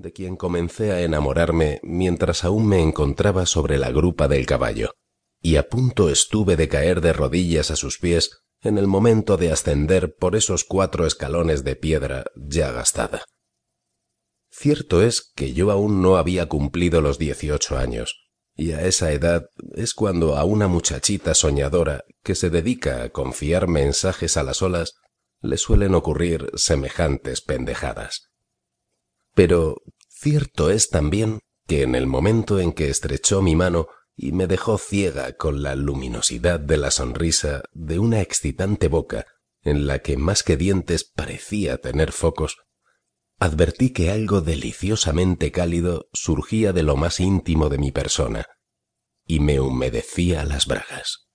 de quien comencé a enamorarme mientras aún me encontraba sobre la grupa del caballo, y a punto estuve de caer de rodillas a sus pies en el momento de ascender por esos cuatro escalones de piedra ya gastada. Cierto es que yo aún no había cumplido los dieciocho años, y a esa edad es cuando a una muchachita soñadora que se dedica a confiar mensajes a las olas le suelen ocurrir semejantes pendejadas. Pero cierto es también que en el momento en que estrechó mi mano y me dejó ciega con la luminosidad de la sonrisa de una excitante boca en la que más que dientes parecía tener focos, advertí que algo deliciosamente cálido surgía de lo más íntimo de mi persona y me humedecía las bragas.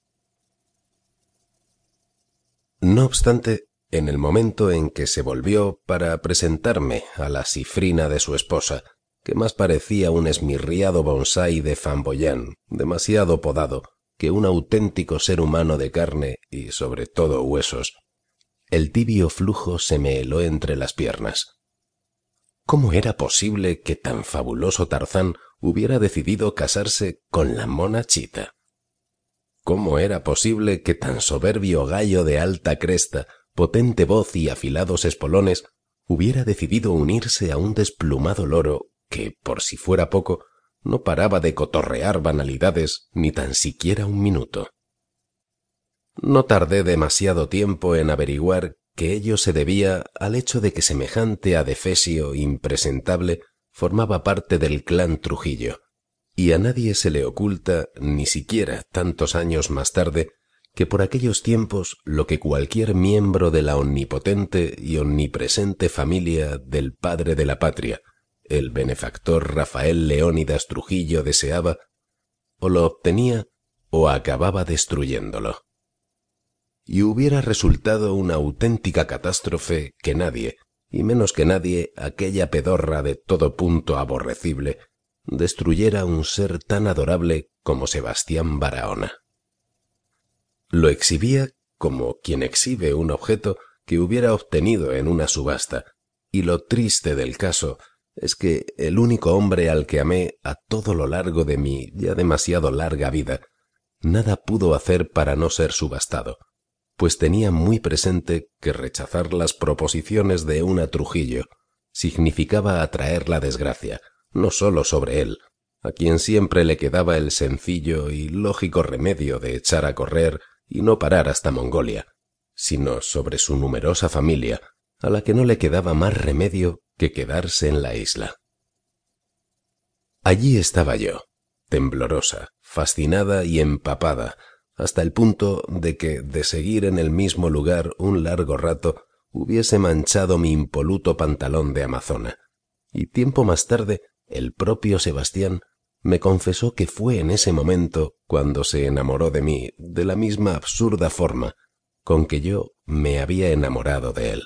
No obstante, en el momento en que se volvió para presentarme a la cifrina de su esposa, que más parecía un esmirriado bonsái de Famboyán, demasiado podado, que un auténtico ser humano de carne y sobre todo huesos, el tibio flujo se me heló entre las piernas. ¿Cómo era posible que tan fabuloso Tarzán hubiera decidido casarse con la mona chita? ¿Cómo era posible que tan soberbio gallo de alta cresta, potente voz y afilados espolones hubiera decidido unirse a un desplumado loro que, por si fuera poco, no paraba de cotorrear banalidades ni tan siquiera un minuto? No tardé demasiado tiempo en averiguar que ello se debía al hecho de que semejante adefesio impresentable formaba parte del clan Trujillo, y a nadie se le oculta, ni siquiera tantos años más tarde, que por aquellos tiempos lo que cualquier miembro de la omnipotente y omnipresente familia del padre de la patria, el benefactor Rafael Leónidas Trujillo deseaba, o lo obtenía o acababa destruyéndolo y hubiera resultado una auténtica catástrofe que nadie, y menos que nadie aquella pedorra de todo punto aborrecible, destruyera un ser tan adorable como Sebastián Barahona. Lo exhibía como quien exhibe un objeto que hubiera obtenido en una subasta, y lo triste del caso es que el único hombre al que amé a todo lo largo de mi ya demasiado larga vida, nada pudo hacer para no ser subastado pues tenía muy presente que rechazar las proposiciones de una Trujillo significaba atraer la desgracia, no sólo sobre él, a quien siempre le quedaba el sencillo y lógico remedio de echar a correr y no parar hasta Mongolia, sino sobre su numerosa familia, a la que no le quedaba más remedio que quedarse en la isla. Allí estaba yo, temblorosa, fascinada y empapada, hasta el punto de que, de seguir en el mismo lugar un largo rato, hubiese manchado mi impoluto pantalón de amazona. Y tiempo más tarde, el propio Sebastián me confesó que fue en ese momento cuando se enamoró de mí de la misma absurda forma con que yo me había enamorado de él.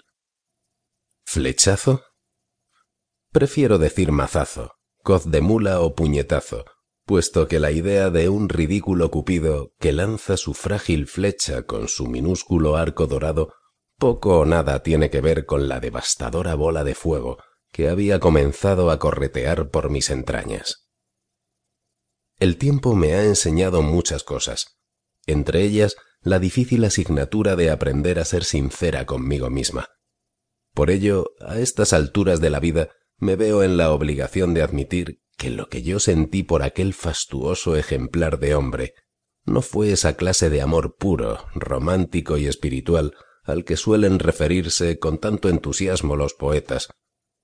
¿Flechazo? Prefiero decir mazazo, coz de mula o puñetazo, puesto que la idea de un ridículo cupido que lanza su frágil flecha con su minúsculo arco dorado poco o nada tiene que ver con la devastadora bola de fuego que había comenzado a corretear por mis entrañas. El tiempo me ha enseñado muchas cosas, entre ellas la difícil asignatura de aprender a ser sincera conmigo misma. Por ello, a estas alturas de la vida, me veo en la obligación de admitir que lo que yo sentí por aquel fastuoso ejemplar de hombre no fue esa clase de amor puro, romántico y espiritual al que suelen referirse con tanto entusiasmo los poetas,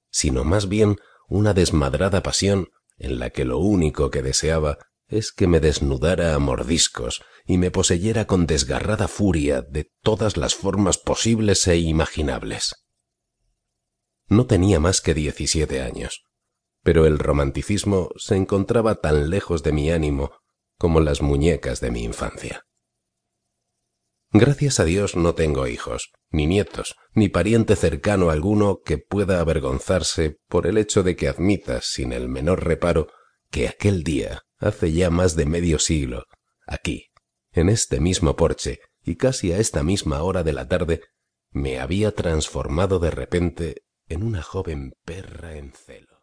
sino más bien una desmadrada pasión en la que lo único que deseaba es que me desnudara a mordiscos y me poseyera con desgarrada furia de todas las formas posibles e imaginables. No tenía más que diecisiete años pero el romanticismo se encontraba tan lejos de mi ánimo como las muñecas de mi infancia. Gracias a Dios no tengo hijos, ni nietos, ni pariente cercano alguno que pueda avergonzarse por el hecho de que admita sin el menor reparo que aquel día, hace ya más de medio siglo, aquí, en este mismo porche y casi a esta misma hora de la tarde, me había transformado de repente en una joven perra en celo.